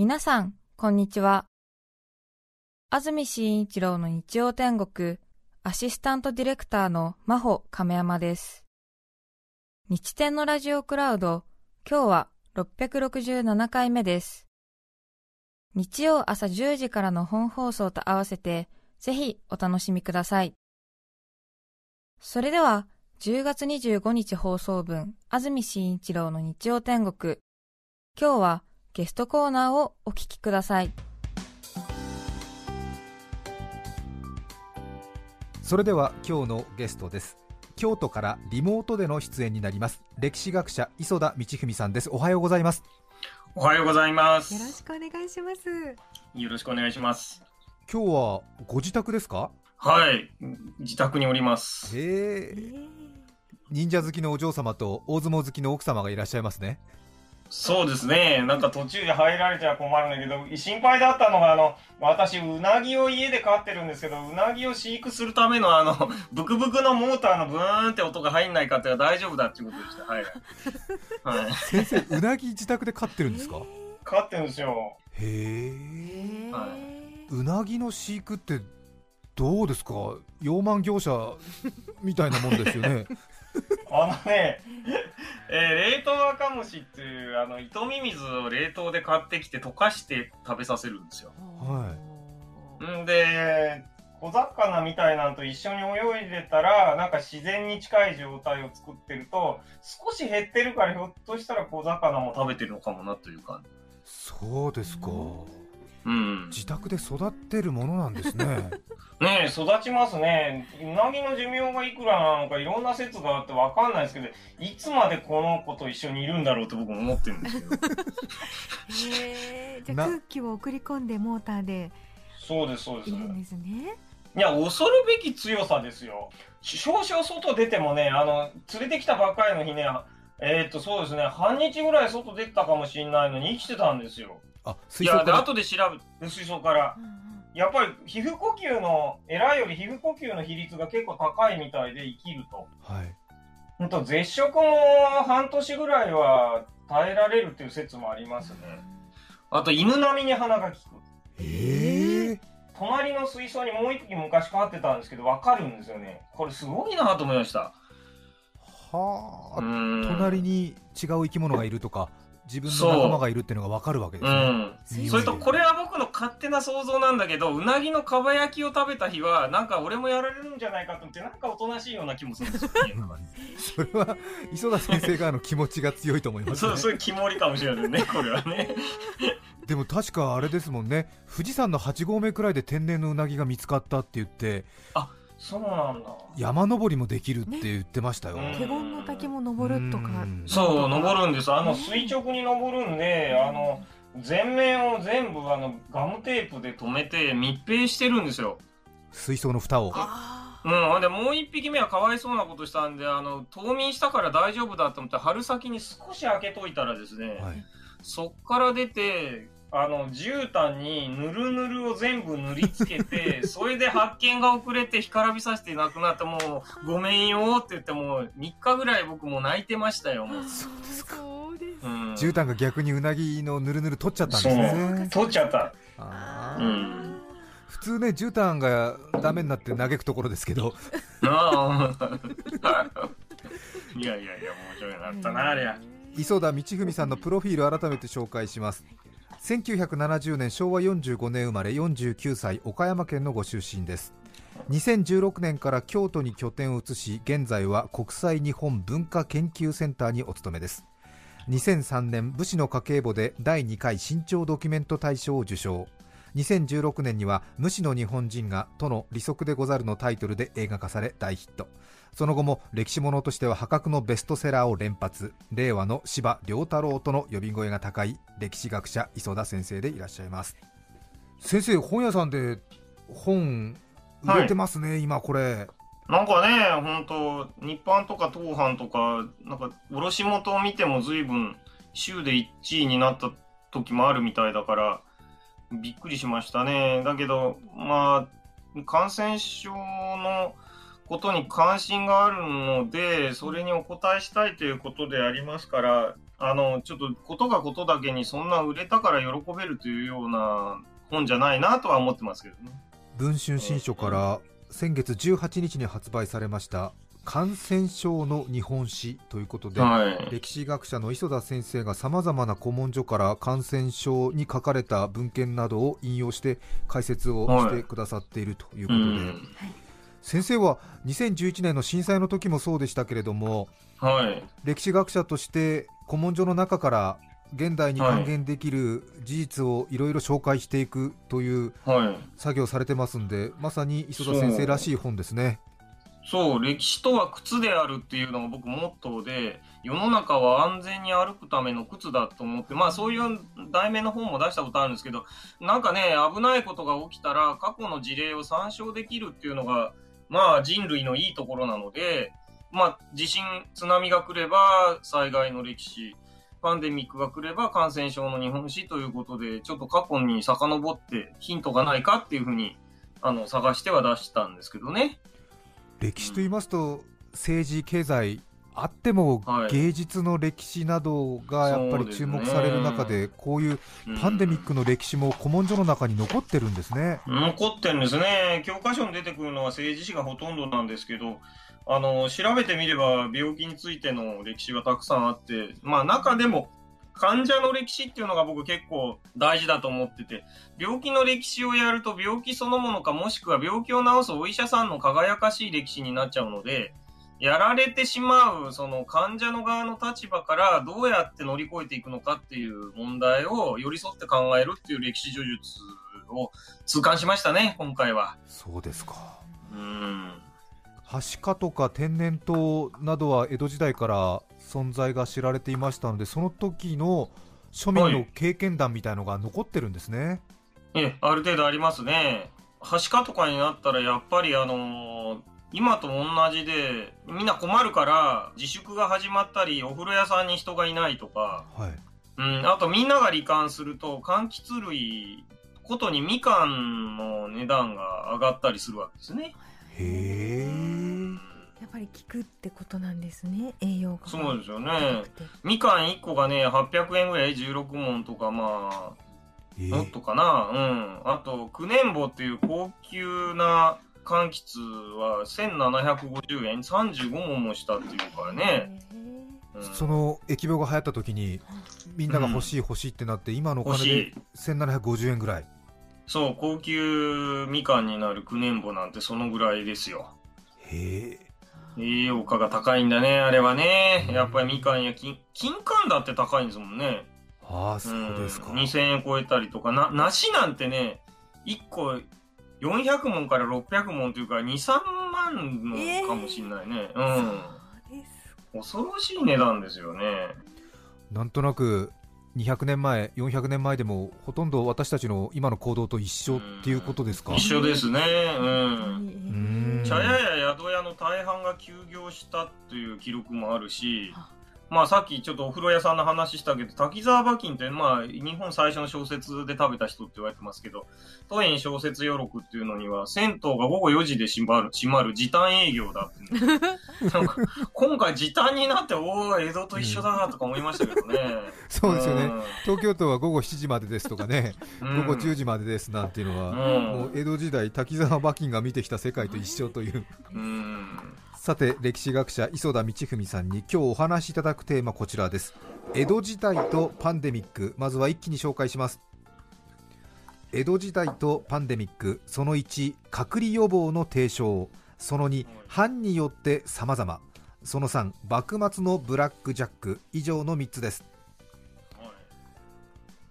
皆さん、こんにちは。安住紳一郎の日曜天国、アシスタントディレクターの真帆亀山です。日天のラジオクラウド、今日は667回目です。日曜朝10時からの本放送と合わせて、ぜひお楽しみください。それでは、10月25日放送分、安住紳一郎の日曜天国。今日はゲストコーナーをお聞きください。それでは今日のゲストです京都からリモートでの出演になります歴史学者磯田道文さんですおはようございますおはようございます。よろしくお願いします。よろしくお願いします。今日はご自宅ですか？はい、自宅におります。へえ忍者好きのお嬢様と大相撲好きの奥様がいらっしゃいますねそうですね。なんか途中で入られちゃ困るんだけど、心配だったのが、あの、私、うなぎを家で飼ってるんですけど、うなぎを飼育するための、あの、ブクブクのモーターのブーンって音が入んないかって大丈夫だっていうことでした。はい。はい。先生うなぎ自宅で飼ってるんですか？飼ってるんですよ。へえはうなぎの飼育ってどうですか？養満業者みたいなもんですよね あのね、えー冷凍赤虫っていう、あの、糸ミミズを冷凍で買ってきて溶かして食べさせるんですよ。はんで、小魚みたいなんと一緒に泳いでたら、なんか自然に近い状態を作ってると、少し減ってるからひょっとしたら小魚も食べてるのかもなという感じ。そうですかうん。自宅で育ってるものなんですね ねえ、育ちますね。うなぎの寿命がいくらなのかいろんな説があってわかんないですけど、いつまでこの子と一緒にいるんだろうと僕も思ってるんですけど。へーじゃ空気を送り込んでモーターでそうです、そうです。いるんですね。いや、恐るべき強さですよ。少々外出てもね、あの、連れてきたばっかりの日ね、えーっと、そうですね、半日ぐらい外出てたかもしれないのに生きてたんですよ。あいや、で、水槽から後で調べ、水槽から。やっぱり皮膚呼吸の、エラより皮膚呼吸の比率が結構高いみたいで生きると。はい本当絶食も半年ぐらいは耐えられるっていう説もありますね。あと、犬並みに鼻が利く。ええ隣の水槽にもう一匹昔飼ってたんですけど、わかるんですよね。これすごいなと思いました。はあ、うん隣に違う生き物がいるとか自分の仲間がいるっていうのが分かるわけですね、うん。それと、これは僕の勝手な想像なんだけど、うなぎのかば焼きを食べた日は、なんか俺もやられるんじゃないかと思って、なんかおとなしいような気もするんですよね。それは磯田先生側の気持ちが強いと思いますねそう、そういう肝りかもしれないね、これはね。でも確かあれですもんね富士山の8合目くらいで天然のうなぎが見つかったって言ってそうなんだ。山登りもできるって言ってましたよ、ね華厳の滝も登るとかうん。そう、登るんです。あの、ね垂直に登るんで、あの、全面を全部、あの、ガムテープで留めて密閉してるんですよ。水槽の蓋をあうんで、もう一匹目はかわいそうなことしたんで、あの、冬眠したから大丈夫だと思って、春先に少し開けといたらですね、はいそっから出て、あの、絨毯にぬるぬるを全部塗りつけて、それで発見が遅れて干からびさせてなくなって、もう、ごめんよって言って、もう、3日ぐらい僕もう泣いてましたよ、もう。そうですか。そうん。絨毯が逆にうなぎのぬるぬる取っちゃったんですそうね取っちゃった。うあーん。普通ね絨毯がダメになって嘆くところですけどああ。いやいやいや、面白いなったな、あれや。磯田道文さんのプロフィール改めて紹介します1970年昭和45年生まれ49歳岡山県のご出身です。2016年から京都に拠点を移し現在は国際日本文化研究センターにお勤めです。2003年武士の家計簿で第2回新潮ドキュメント大賞を受賞。2016年には「無視の日本人が都の利息でござる」のタイトルで映画化され大ヒット。その後も歴史ものとしては破格のベストセラーを連発。令和の司馬遼太郎との呼び声が高い歴史学者磯田先生でいらっしゃいます。先生本屋さんで本売れてますね、今これ。なんかね、本当日版とか東販とか、なんか、卸元を見ても随分、週で1位になった時もあるみたいだから、びっくりしましたね。だけど、まあ、感染症のことに関心があるので、それにお答えしたいということでありますから、あの、ちょっと、ことがことだけにそんな売れたから喜べるというような本じゃないなとは思ってますけどね。文春新書から先月18日に発売されました感染症の日本史ということで、はい。歴史学者の磯田先生がさまざまな古文書から感染症に書かれた文献などを引用して解説をしてくださっているということで、うん。先生は2011年の震災の時もそうでしたけれどもはい。歴史学者として古文書の中から現代に還元できる事実をいろいろ紹介していくというはい。作業されてますんでまさに磯田先生らしい本ですね。そう、歴史とは靴であるっていうのが僕モットーで、世の中は安全に歩くための靴だと思って、まあそういう題名の本も出したことあるんですけど、なんかね、危ないことが起きたら過去の事例を参照できるっていうのが、まあ人類のいいところなので、まあ地震、津波が来れば災害の歴史、パンデミックが来れば感染症の日本史ということで、ちょっと過去に遡ってヒントがないかっていうふうに、あの、探しては出したんですけどね。歴史と言いますと政治経済あってもはい芸術の歴史などがやっぱり注目される中でこういうパンデミックの歴史も古文書の中に残ってるんですね。残ってるんですね。教科書に出てくるのは政治史がほとんどなんですけど、あの、調べてみれば病気についての歴史がたくさんあって、まあ中でも患者の歴史っていうのが僕結構大事だと思ってて、病気の歴史をやると病気そのものかもしくは病気を治すお医者さんの輝かしい歴史になっちゃうので、やられてしまうその患者の側の立場からどうやって乗り越えていくのかっていう問題を寄り添って考えるっていう歴史叙述を痛感しましたね、今回は。そうですかうん。はしかとか天然痘などは江戸時代から存在が知られていましたのでその時の庶民の経験談みたいのが残ってるんですね。え、ある程度ありますね。はしかとかになったらやっぱりあのー今と同じで、みんな困るから自粛が始まったり、お風呂屋さんに人がいないとか、はい、うん、あとみんなが罹患すると、柑橘類ことにみかんの値段が上がったりするわけですね。へえやっぱり効くってことなんですね栄養が。そうですよね。みかん1個がね、800円ぐらい、16問とかまあ、えもっとかな、うん。あと、九年坊っていう高級な柑橘は1750円、35問もしたっていうからね。うんその疫病が流行った時にみんなが欲しい欲しいってなって今のお金でい。1750円ぐらいそう、高級みかんになる九年坊なんてそのぐらいですよ。へえ栄養価が高いんだね、あれはね。やっぱりみかんや金、金柑だって高いんですもんね。ああそうですか、ん2000円超えたりとか、な、梨なんてね、1個400問から600問というか、2、3万のかもしんないね。うん。そうです恐ろしい値段ですよね。なんとなく200年前400年前でもほとんど私たちの今の行動と一緒っていうことですか？一緒ですね。うん。うん茶屋や宿屋の大半が休業したという記録もあるし、まあさっきちょっとお風呂屋さんの話したけど、滝沢馬琴って、まあ日本最初の小説で食べた人って言われてますけど、都園小説余録っていうのには、銭湯が午後4時で閉まる、閉まる時短営業だって なんか今回時短になって、おお、江戸と一緒だなとか思いましたけどね。そうですよね。ん。東京都は午後7時までですとかね、うん。午後10時までですなんていうのは、うん。もう江戸時代滝沢馬琴が見てきた世界と一緒という。うん。さて歴史学者磯田道文さんに今日お話しいただくテーマこちらです。江戸時代とパンデミックまずは一気に紹介します。江戸時代とパンデミックその1隔離予防の提唱。その2藩によって様々。その3幕末のブラックジャック。以上の3つです。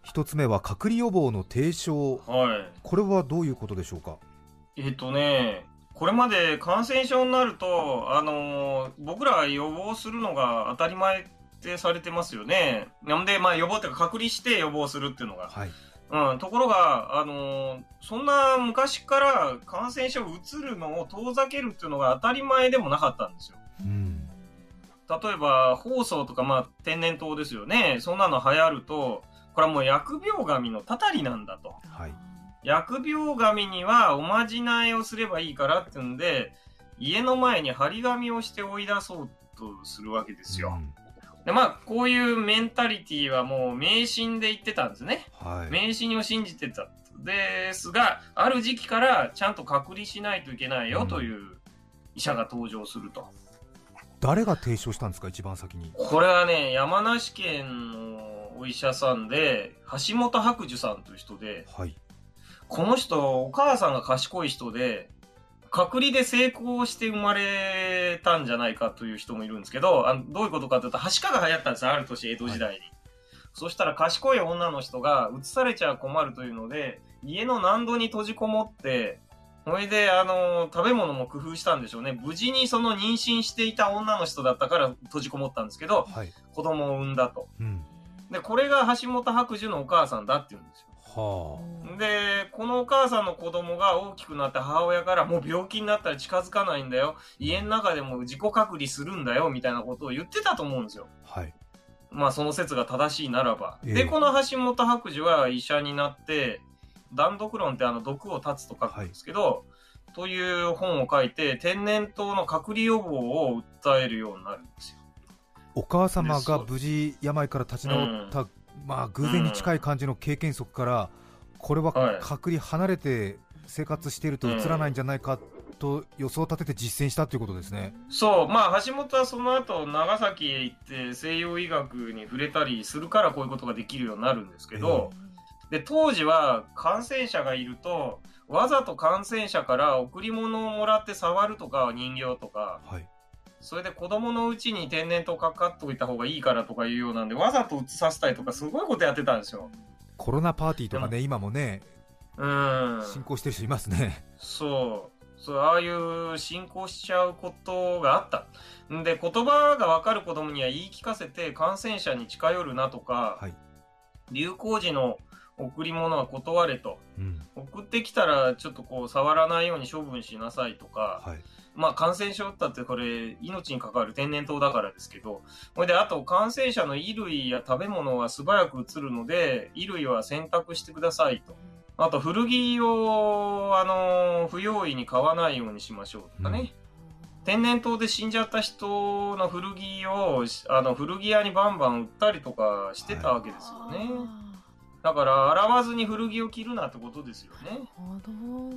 一つ目は隔離予防の提唱。はい。これはどういうことでしょうか？えっとね、これまで感染症になると、あのー僕らは予防するのが当たり前ってされてますよね。なんで、まあ予防っていうか隔離して予防するっていうのが。はいうん、ところが、あのーそんな昔から感染症うつるのを遠ざけるっていうのが当たり前でもなかったんですよ。うん例えば、放送とか、まあ、天然痘ですよね。そんなの流行ると、これはもう疫病神のたたりなんだと。はい疫病神にはおまじないをすればいいからっていうんで、家の前に張り紙をして追い出そうとするわけですよ。うんで、まあ、こういうメンタリティはもう迷信で言ってたんですね。はい迷信を信じてた。ですが、ある時期からちゃんと隔離しないといけないよという医者が登場すると。誰が提唱したんですか？一番先にこれはね、山梨県のお医者さんで、橋本白樹さんという人で、はいこの人、お母さんが賢い人で、隔離で成功して生まれたんじゃないかという人もいるんですけど、あのどういうことかというと、はしかが流行ったんですよ、ある年、江戸時代に。そしたら賢い女の人が移されちゃ困るというので、家の難度に閉じこもって、それで、あの、食べ物も工夫したんでしょうね。無事にその妊娠していた女の人だったから閉じこもったんですけど、はい子供を産んだと。うんで、これが橋本白樹のお母さんだって言うんですよ。はで、このお母さんの子供が大きくなって母親からもう病気になったら近づかないんだよ。家の中でも自己隔離するんだよ。みたいなことを言ってたと思うんですよ。あはいまあその説が正しいならば。ええで、この橋本白樹は医者になって、断毒論ってあの毒を断つと書くんですけど、という本を書いて、天然痘の隔離予防を訴えるようになるんですよ。お母様が無事病から立ち直った、まあ偶然に近い感じの経験則から、これははい。隔離離れて生活していると映らないんじゃないかと予想を立てて実践したということですね。そう、まあ、橋本はその後、長崎へ行って西洋医学に触れたりするからこういうことができるようになるんですけど、で、当時は感染者がいると、わざと感染者から贈り物をもらって触るとか、人形とか、はいそれで子供のうちに天然痘かかっといた方がいいからとかいうようなんで、わざと移させたりとか、すごいことやってたんですよ。コロナパーティーとかね、今もね、うん。進行してる人いますね。そう。そう、ああいう進行しちゃうことがあった。んで、言葉がわかる子供には言い聞かせて感染者に近寄るなとか、はい流行時の贈り物は断れと。うん送ってきたらちょっとこう触らないように処分しなさいとか、はいまあ感染症だってこれ命に関わる天然痘だからですけど、これであと感染者の衣類や食べ物は素早く移るので、衣類は洗濯してくださいと。あと古着を、あの、不用意に買わないようにしましょうとかね。天然痘で死んじゃった人の古着を、あの、古着屋にバンバン売ったりとかしてたわけですよね。だから、洗わずに古着を着るなってことですよね。なるほど。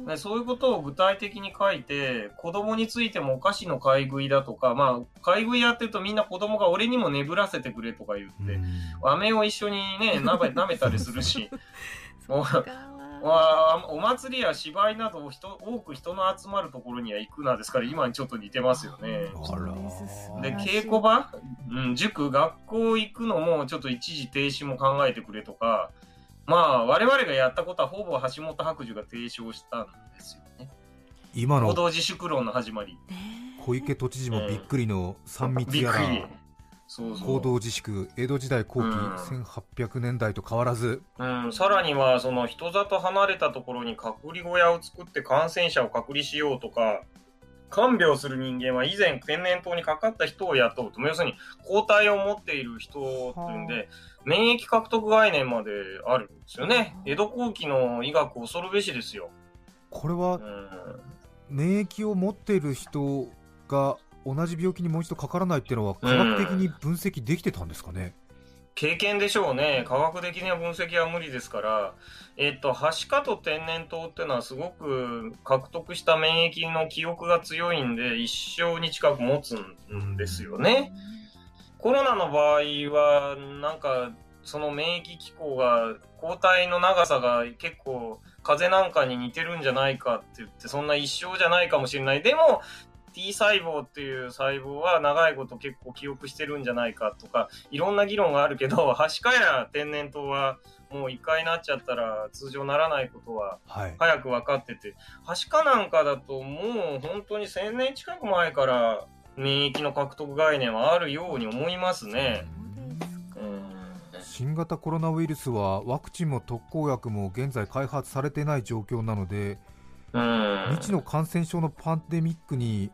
ねそういうことを具体的に書いて、子供についてもお菓子の買い食いだとか、まあ、買い食いやってるとみんな子供が俺にも眠らせてくれとか言って、うん。飴を一緒にね、舐め舐めたりするし、わお祭りや芝居など人多く人の集まるところには行くなですから、今にちょっと似てますよね。で、稽古場、うん、塾、学校行くのもちょっと一時停止も考えてくれとか、まあ、我々がやったことはほぼ橋本白樹が提唱したんですよね。今の行動自粛論の始まり。小池都知事もびっくりの3密やびっくりら。そうそう。行動自粛江戸時代後期、うん1800年代と変わらずうん、さらには、その人里離れたところに隔離小屋を作って感染者を隔離しようとか、看病する人間は以前天然痘にかかった人を雇うと。要するに抗体を持っている人っていうんで、免疫獲得概念まであるんですよね。江戸後期の医学恐るべしですよ。これはうん、免疫を持っている人が同じ病気にもう一度かからないっていうのは科学的に分析できてたんですかね、経験でしょうね。科学的な分析は無理ですから。えっと、はしかと天然痘っていうのはすごく獲得した免疫の記憶が強いんで、一生に近く持つんですよね。コロナの場合は、なんか、その免疫機構が、抗体の長さが結構、風邪なんかに似てるんじゃないかって言って、そんな一生じゃないかもしれない。でも、T 細胞っていう細胞は長いこと結構記憶してるんじゃないかとか、いろんな議論があるけど、はしかや天然痘はもう一回なっちゃったら通常ならないことははい。早く分かってて、はしかなんかだともう本当に1000年近く前から免疫の獲得概念はあるように思いますね。うん新型コロナウイルスはワクチンも特効薬も現在開発されていない状況なので、うん未知の感染症のパンデミックに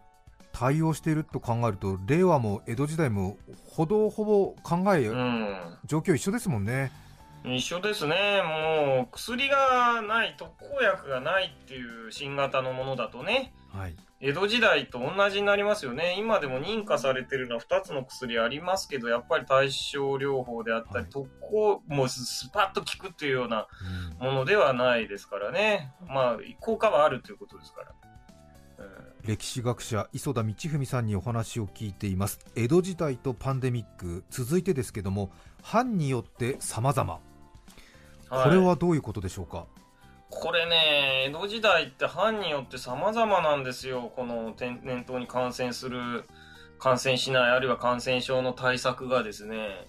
対応していると考えると、令和も江戸時代もほどほぼ考え、うん状況一緒ですもんね。一緒ですね。もう薬がない、特効薬がないっていう新型のものだとね、はい。江戸時代と同じになりますよね。今でも認可されてるのは2つの薬ありますけど、やっぱり対症療法であったり、はい特効、もうスパッと効くっていうようなうんものではないですからね。まあ、効果はあるということですから。うん歴史学者磯田道文さんにお話を聞いています江戸時代とパンデミック続いてですけども藩によって様々これいはどういうことでしょうか、これね、江戸時代って藩によって様々なんですよ。この天然痘に感染する、感染しない、あるいは感染症の対策がですね。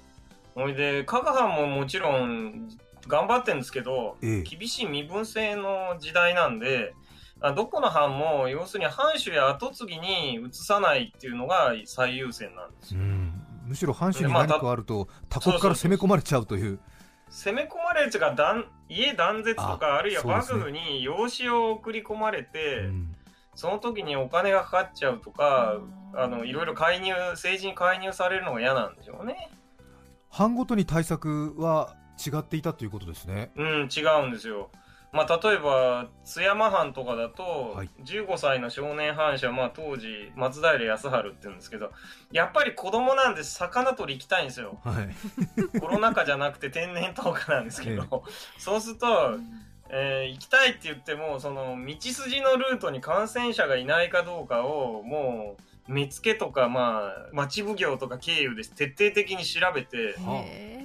ほいで、加賀藩ももちろん頑張ってるんですけど、ええ厳しい身分制の時代なんで、あどこの藩も要するに藩主や跡継ぎに移さないっていうのが最優先なんですよ。うんむしろ藩主に何かあると他国から攻め込まれちゃうという攻め込まれるというか断家断絶とあかあるいはそうですね幕府に養子を送り込まれて、うんその時にお金がかかっちゃうとか、あの、いろいろ介入、政治に介入されるのが嫌なんでしょうね。藩ごとに対策は違っていたということですねうん、違うんですよ。まあ、例えば、津山藩とかだと、はい。15歳の少年藩主は、まあ、当時、松平康晴って言うんですけど、やっぱり子供なんで魚取り行きたいんですよ。はい。コロナ禍じゃなくて天然痘禍なんですけど、そうすると、えー行きたいって言っても、その道筋のルートに感染者がいないかどうかを、もう、目付けとか、まあ、町奉行とか経由で徹底的に調べて、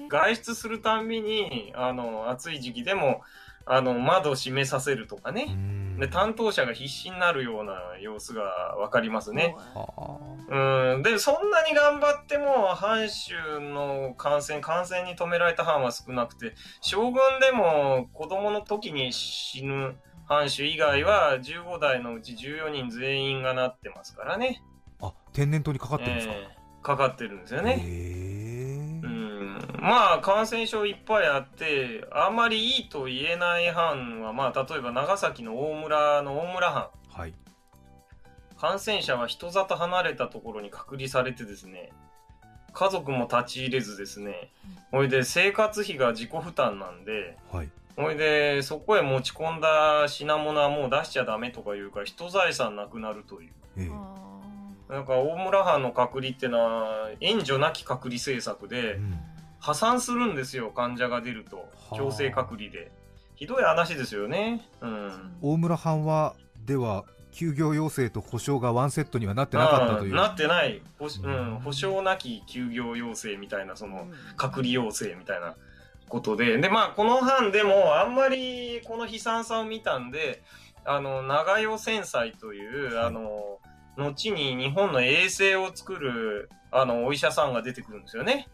外出するたんびに、あの、暑い時期でも、あの、窓を閉めさせるとかうね。んで、担当者が必死になるような様子がわかりますね。はうん。で、そんなに頑張っても、藩主の感染、感染に止められた藩は少なくて、将軍でも子供の時に死ぬ藩主以外は、15代のうち14人全員がなってますからね。ああ天然痘にかかってるんですか、ええかかってるんですよね。まあ感染症いっぱいあってあんまりいいと言えない藩はまあ例えば長崎の大村の大村藩はい。感染者は人里離れたところに隔離されてですね家族も立ち入れずですねほいで生活費が自己負担なんではい。ほいでそこへ持ち込んだ品物はもう出しちゃダメとか言うから人財産なくなるという。ええ。なんか大村藩の隔離ってのは援助なき隔離政策で、うん破産するんですよ患者が出ると。はあ。強制隔離で。ひどい話ですよね。うん。大村藩はでは休業要請と保証がワンセットにはなってなかったという。なってない。保,、ううん。ん、保証なき休業要請みたいなその隔離要請みたいな。ことで。でまあこの藩でもあんまりこの悲惨さを見たんであの長与戦災という、はい。あの後に日本の衛生を作るあのお医者さんが出てくるんですよね。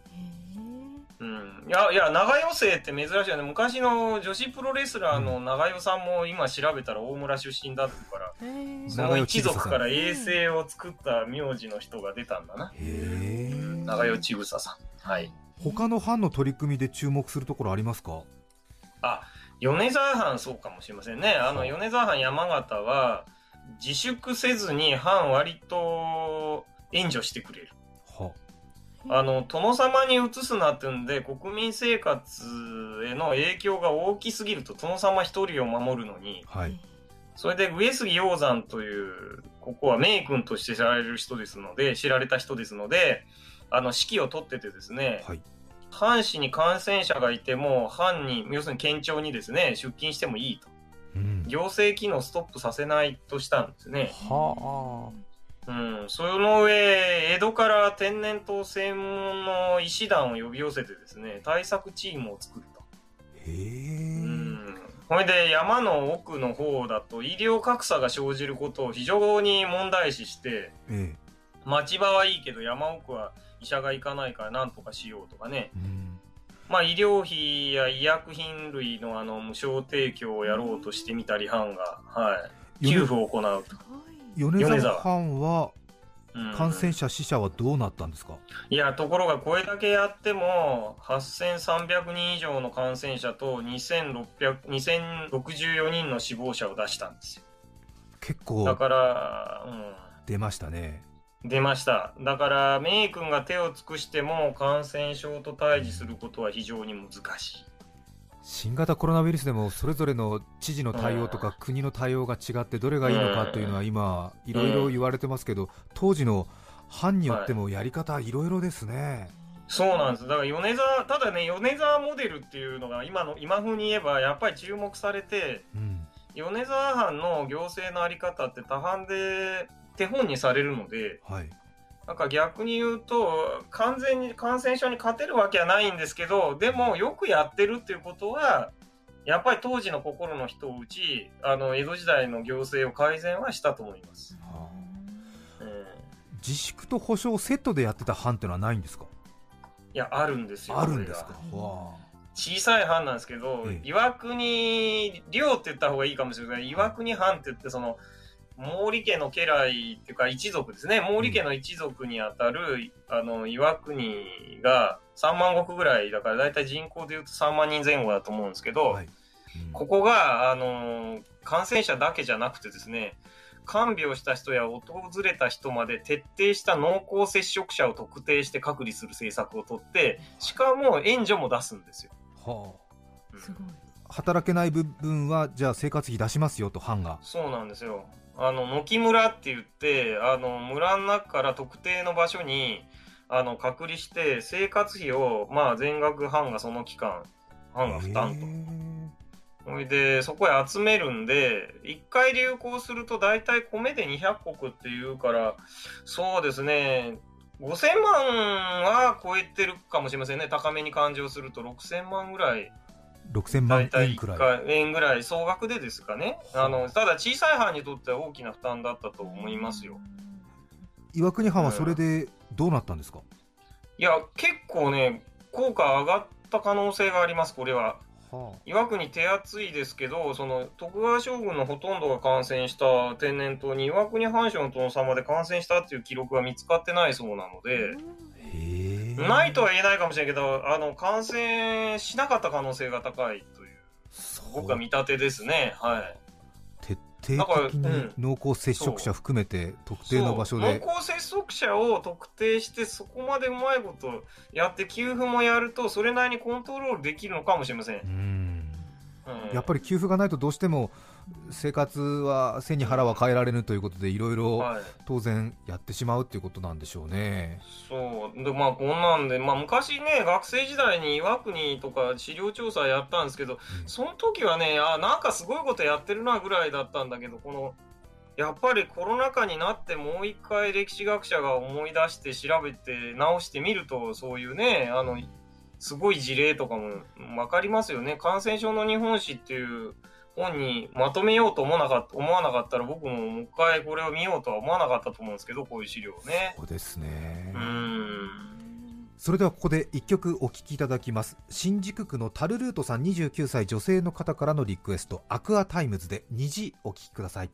うん、いや、いや、長与生って珍しいよね。昔の女子プロレスラーの長与さんも今調べたら大村出身だって言うから、その一族から衛星を作った名字の人が出たんだな。へえ長与千草さん。はい。他の藩の取り組みで注目するところありますか？あ、米沢藩そうかもしれませんね。あの、米沢藩山形は、自粛せずに藩割と援助してくれる。はあの、殿様に移すなってんで、国民生活への影響が大きすぎると、殿様一人を守るのに、はいそれで上杉鷹山という、ここは名君として知られる人ですので、知られた人ですので、あの、指揮を取っててですね、はい藩士に感染者がいても、藩に、要するに県庁にですね、出勤してもいいと。うん行政機能をストップさせないとしたんですね。はうん。その上、江戸から天然痘専門の医師団を呼び寄せてですね、対策チームを作ると。あへうえん。ほいで、山の奥の方だと医療格差が生じることを非常に問題視して、ええ町場はいいけど山奥は医者が行かないからなんとかしようとかね。うんまあ、医療費や医薬品類のあの無償提供をやろうとしてみたり藩が、はい、給付を行うと。米米沢沢藩はうん感染者死者はどうなったんですか、いや、ところがこれだけやっても、8300人以上の感染者と2600 2064人の死亡者を出したんですよ。だ結構から、うん、出ましたね出ました。だから、メイ君が手を尽くしても感染症と対峙することは非常に難しい。新型コロナウイルスでもそれぞれの知事の対応とか国の対応が違ってどれがいいのかというのは今いろいろ言われてますけど当時の藩によってもやり方いろいろですね、そうなんです。だから米沢、ただね、米沢モデルっていうのが今の、今風に言えばやっぱり注目されて、うん。米沢藩の行政のあり方って多藩で手本にされるので、はいなんか逆に言うと、完全に感染症に勝てるわけはないんですけど、でもよくやってるっていうことは、やっぱり当時の心の人を打ち、あの、江戸時代の行政を改善はしたと思います。はあうん自粛と保証セットでやってた藩ってのはないんですか？いや、あるんですよ。あるんですか？これがわ小さい藩なんですけど、ええ岩国領って言った方がいいかもしれない。岩国藩って言って、その、毛利家の家来っていうか一族ですね。毛利家の一族にあたる、あの、岩国が3万石ぐらいだから、だいたい人口で言うと3万人前後だと思うんですけど、はいうんここが、あの、感染者だけじゃなくてですね、看病した人や訪れた人まで徹底した濃厚接触者を特定して隔離する政策をとって、しかも援助も出すんですよ。はうんすごい。あ働けない部分はじゃあ生活費出しますよと藩がそうなんですよ。あの、軒村って言って、あの、村の中から特定の場所に、あの、隔離して、生活費を、まあ、全額藩がその期間、藩が負担と。それで、そこへ集めるんで、一回流行すると大体米で200石っていうから、そうですね、5000万は超えてるかもしれませんね。高めに勘定すると6000万ぐらい6000万円くらい。1回円ぐらい総額でですかね。あの、ただ小さい藩にとっては大きな負担だったと思いますよ。岩国藩はそれでどうなったんですか、いや、結構ね、効果上がった可能性があります、これは。は岩国手厚いですけど、その徳川将軍のほとんどが感染した天然痘に岩国藩主の殿様で感染したっていう記録が見つかってないそうなので、ないとは言えないかもしれないけど、あの、感染しなかった可能性が高いという、そう。僕は見立てですね。はい。徹底的に濃厚接触者含めて特定の場所で。濃厚接触者を特定してそこまでうまいことやって給付もやるとそれなりにコントロールできるのかもしれません。う、ん。うん。やっぱり給付がないとどうしても生活は背に腹は変えられぬということでいろいろはい。当然やってしまうっていうことなんでしょうね。そう。でまあこんなんで、まあ、昔ね学生時代に岩国とか資料調査やったんですけど、うん。その時はねあなんかすごいことやってるなぐらいだったんだけどこのやっぱりコロナ禍になってもう一回歴史学者が思い出して調べて直してみるとそういうねあのすごい事例とかも分かりますよね。感染症の日本史っていう本にまとめようと思わなかった思わなかったら僕ももう一回これを見ようとは思わなかったと思うんですけどこういう資料をね。そうですねうーんそれではここで1曲お聴きいただきます新宿区のタルルートさん29歳女性の方からのリクエスト Aqua Timez で虹お聴きください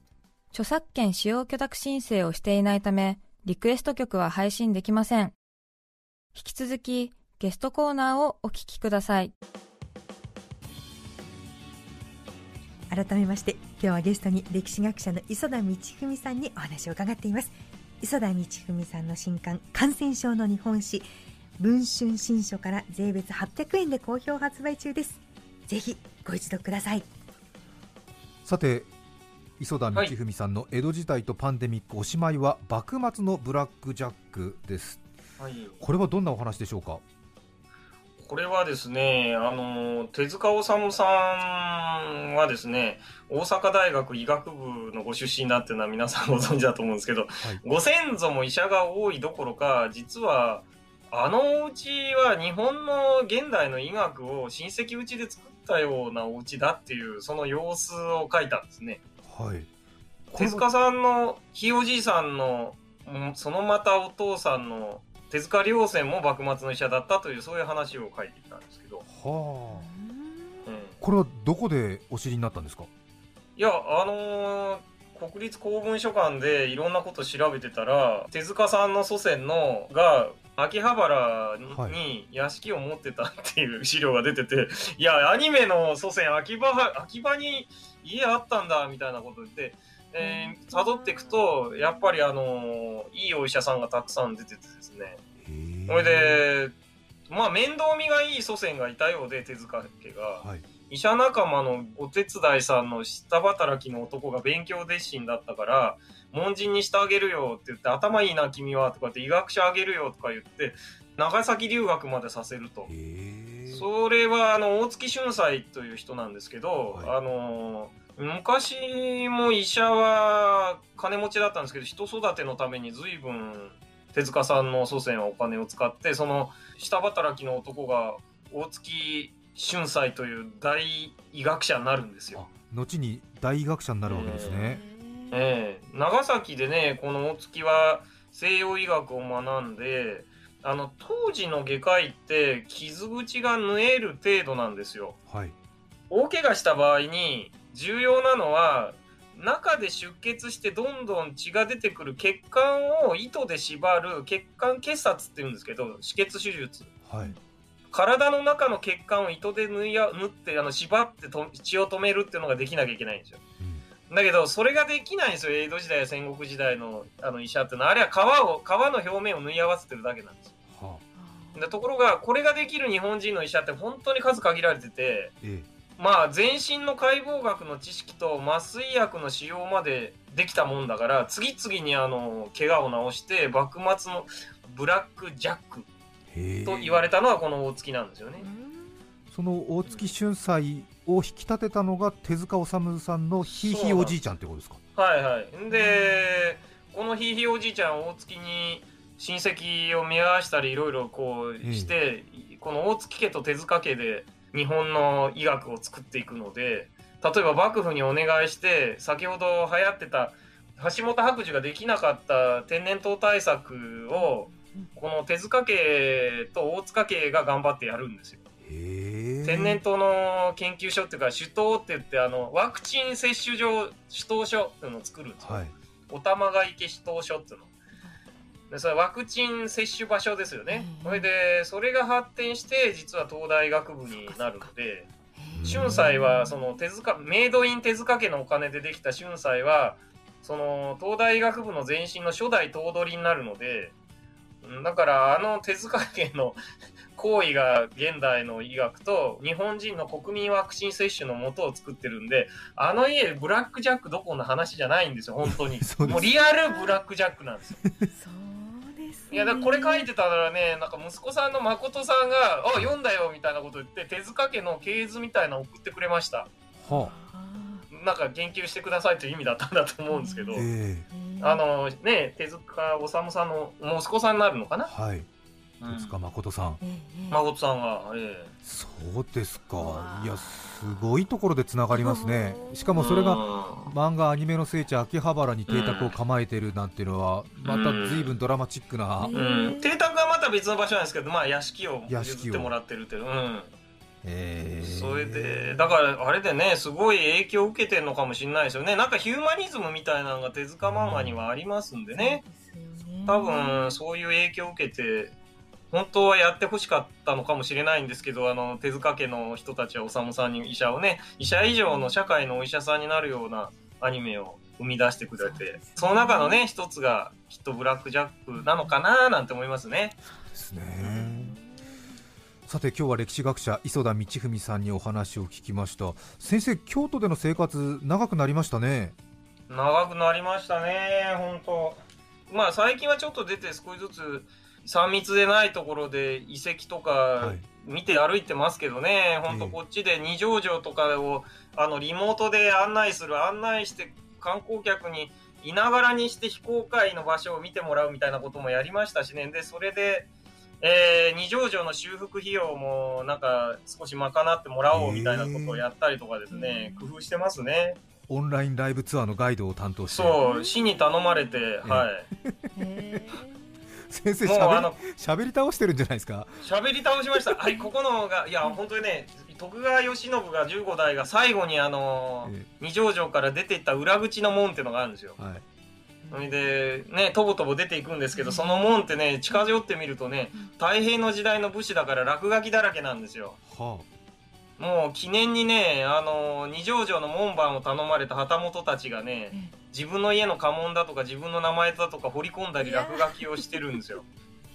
著作権使用許諾申請をしていないため、リクエスト曲は配信できません。引き続き、ゲストコーナーをお聞きください。改めまして今日はゲストに歴史学者の磯田道史さんにお話を伺っています。磯田道文さんの新刊感染症の日本史文春新書から税別800円で好評発売中です。ぜひご一読ください。さて磯田道文さんの江戸時代とパンデミックおしまいは幕末のブラックジャックです。はい。これはどんなお話でしょうか？これはですね、あの、手塚治虫さんはですね、大阪大学医学部のご出身だっていうのは皆さんご存知だと思うんですけど、はいご先祖も医者が多いどころか、実は、あのお家は日本の現代の医学を親戚うちで作ったようなお家だっていう、その様子を書いたんですね。はい手塚さんのひいおじいさんの、うんそのまたお父さんの手塚良泉も幕末の医者だったというそういう話を書いていたんですけど、はあ。うん。これはどこでお知りになったんですか？いやあのー国立公文書館でいろんなこと調べてたら手塚さんの祖先のが秋葉原に屋敷を持ってたっていう資料が出てて、い、やアニメの祖先秋葉秋葉に家あったんだみたいなこと言って。えー、辿っていくとやっぱりあのーいいお医者さんがたくさん出ててですねへえそれでまあ面倒見がいい祖先がいたようで手塚家が、はい。医者仲間のお手伝いさんの下働きの男が勉強熱心だったから門人にしてあげるよって言って頭いいな君はとかって医学者あげるよとか言って長崎留学までさせると。それはあの大月俊斎という人なんですけど、はい。あの昔も医者は金持ちだったんですけど人育てのために随分手塚さんの祖先はお金を使ってその下働きの男が大月俊斎という大医学者になるんですよ。後に大医学者になるわけですね、ええ長崎でねこの大月は西洋医学を学んであの当時の外科医って傷口が縫える程度なんですよ。はい大怪我した場合に重要なのは中で出血してどんどん血が出てくる血管を糸で縛る血管結紮っていうんですけど止血手術。はい。体の中の血管を糸で縫いや縫ってあの縛ってと血を止めるっていうのができなきゃいけないんですよ。うん。だけどそれができないんですよ江戸時代や戦国時代のあの医者っていうのは。あれは皮を皮の表面を縫い合わせてるだけなんですよ。はあ。でところがこれができる日本人の医者って本当に数限られててえまあ全身の解剖学の知識と麻酔薬の使用までできたもんだから次々にあの怪我を治して幕末のブラック・ジャックと言われたのはこの大月なんですよね。その大月俊斎を引き立てたのが手塚治虫さんのひいひいおじいちゃんってことですか？はいはい。で、このひいひいおじいちゃん大月に親戚を見合わしたりいろいろこうして、この大月家と手塚家で日本の医学を作っていくので、例えば幕府にお願いして、先ほど流行ってた橋本白寿ができなかった天然痘対策を、この手塚家と大塚家が頑張ってやるんですよ。天然痘の研究所っていうか、首藤って言って、あの、ワクチン接種場、首藤所っていうのを作るんですよ。はいお玉が池首藤所っていうの。でそれワクチン接種場所ですよね。うんそれで、それが発展して、実は東大学部になるので、春斎は、その手塚、メイドイン手塚家のお金でできた春斎は、その東大医学部の前身の初代頭取になるので、うんだからあの手塚家の 行為が現代の医学と日本人の国民ワクチン接種のもとを作ってるんで、あの家ブラックジャックどころの話じゃないんですよ、本当に。もうリアルブラックジャックなんですよ。いや、だこれ書いてたらね、なんか息子さんの誠さんが、あ、読んだよみたいなこと言って、手塚家の系図みたいなの送ってくれました。はあ。なんか言及してくださいという意味だったんだと思うんですけど。えーあのね、手塚治虫さんの息子さんになるのかな、はいうん。手塚誠さん。ええええ。誠さんが、えそうですか。いやすごいところでつながりますね。しかえもそれがうん。漫画アニメの聖地秋葉原に邸宅を構えてるなんていうのはまた随分ドラマチックな、うんうん、邸宅はまた別の場所なんですけど、まあ、屋敷を屋敷を。譲ってもらってるっていう、うん、え。ーそれでだからあれでねすごい影響を受けてるのかもしれないですよね。なんかヒューマニズムみたいなのが手塚漫画にはありますんでね。そうですよね。多分そういう影響を受けて本当はやってほしかったのかもしれないんですけどあの手塚家の人たちは修さんに医者をね医者以上の社会のお医者さんになるようなアニメを生み出してくれてその中のね一つがきっとブラック・ジャックなのかななんて思いますね。ですね。さて今日は歴史学者磯田道文さんにお話を聞きました。先生京都での生活長くなりましたね。長くなりましたね本当。まあ最近はちょっと出て少しずつ3密でないところで遺跡とかはい。見て歩いてますけどね、本当ええこっちで二条城とかをあのリモートで案内する案内して観光客にいながらにして非公開の場所を見てもらうみたいなこともやりましたしね。でそれで、えー二条城の修復費用もなんか少し賄ってもらおうみたいなことをやったりとかですね、工夫してますね。オンラインライブツアーのガイドを担当して。そう市に頼まれて、はい。へ先生もうあのしゃべり倒してるんじゃないですか？喋り倒しました。はい、ここのが、いや、本当にね、徳川慶喜が15代が最後にあのえ二条城から出ていった裏口の門っていうのがあるんですよ。はいそれで、ね、とぼとぼ出ていくんですけど、その門ってね、近寄ってみるとね、太平の時代の武士だから落書きだらけなんですよ。はもう記念にね、あの二条城の門番を頼まれた旗本たちがね、自分の家の家紋だとか自分の名前だとか彫り込んだり落書きをしてるんですよ。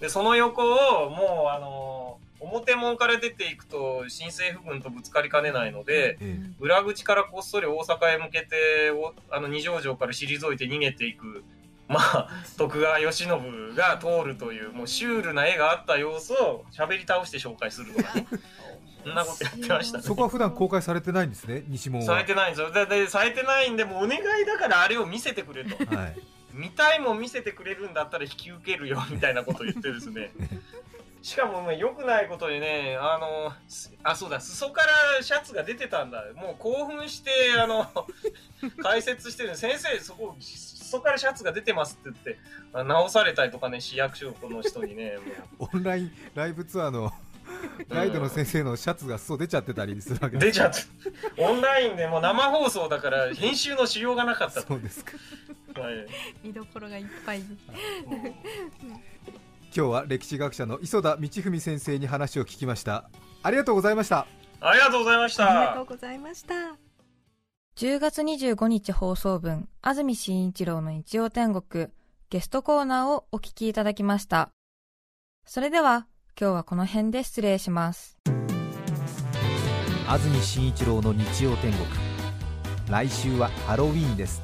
で、その横をもうあの表門から出ていくと新政府軍とぶつかりかねないので、え裏口からこっそり大阪へ向けて、おあの二条城から退いて逃げていく、まあ、徳川慶喜が通るという、もうシュールな絵があった様子を喋り倒して紹介するとかね。そんなことやってましたね。そこは普段公開されてないんですね西門はされてないんですよ。で、でされてないんで、もうお願いだからあれを見せてくれと。はい見たいもん見せてくれるんだったら引き受けるよ、みたいなことを言ってですね。しかも、良くないことにね、あの、すあ、そうだ、裾からシャツが出てたんだ。もう興奮して、あの、解説してる先生、そこ、裾からシャツが出てますって言って、あ直されたりとかね、市役所の人にね、もオンラインライブツアーの ガイドの先生のシャツが裾出ちゃってたりするわけう出ちゃって、オンラインでもう生放送だから、編集のしようがなかったと。そうですか。はい。見どころがいっぱい。今日は歴史学者の磯田道文先生に話を聞きました。ありがとうございました。ありがとうございましありがとたう。ございました。10月25日放送分、安住紳一郎の日曜天国、ゲストコーナーをお聞きいただきました。それでは、今日はこの辺で失礼します。安住紳一郎の日曜天国。来週はハロウィーンです。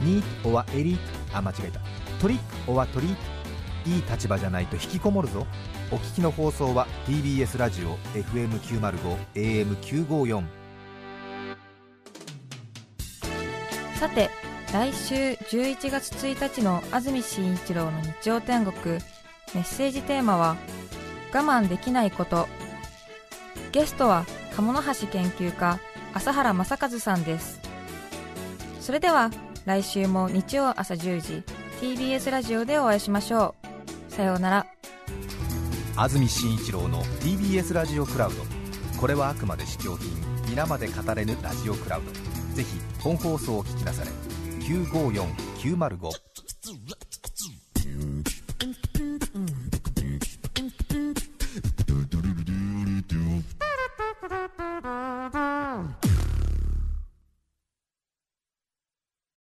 ニートオアエリート。あ間違えた。トリックオアトリート。いい立場じゃないと引きこもるぞ。お聞きの放送は TBS ラジオ FM905 AM954 さて、来週11月1日の安住紳一郎の日曜天国、メッセージテーマは、我慢できないこと。ゲストは、鴨の橋研究家、朝原正和さんです。それでは、来週も日曜朝10時、TBS ラジオでお会いしましょう。さようなら。安住紳一郎の TBS ラジオクラウドこれはあくまで試供品皆まで語れぬラジオクラウドぜひ本放送を聞きなされ954905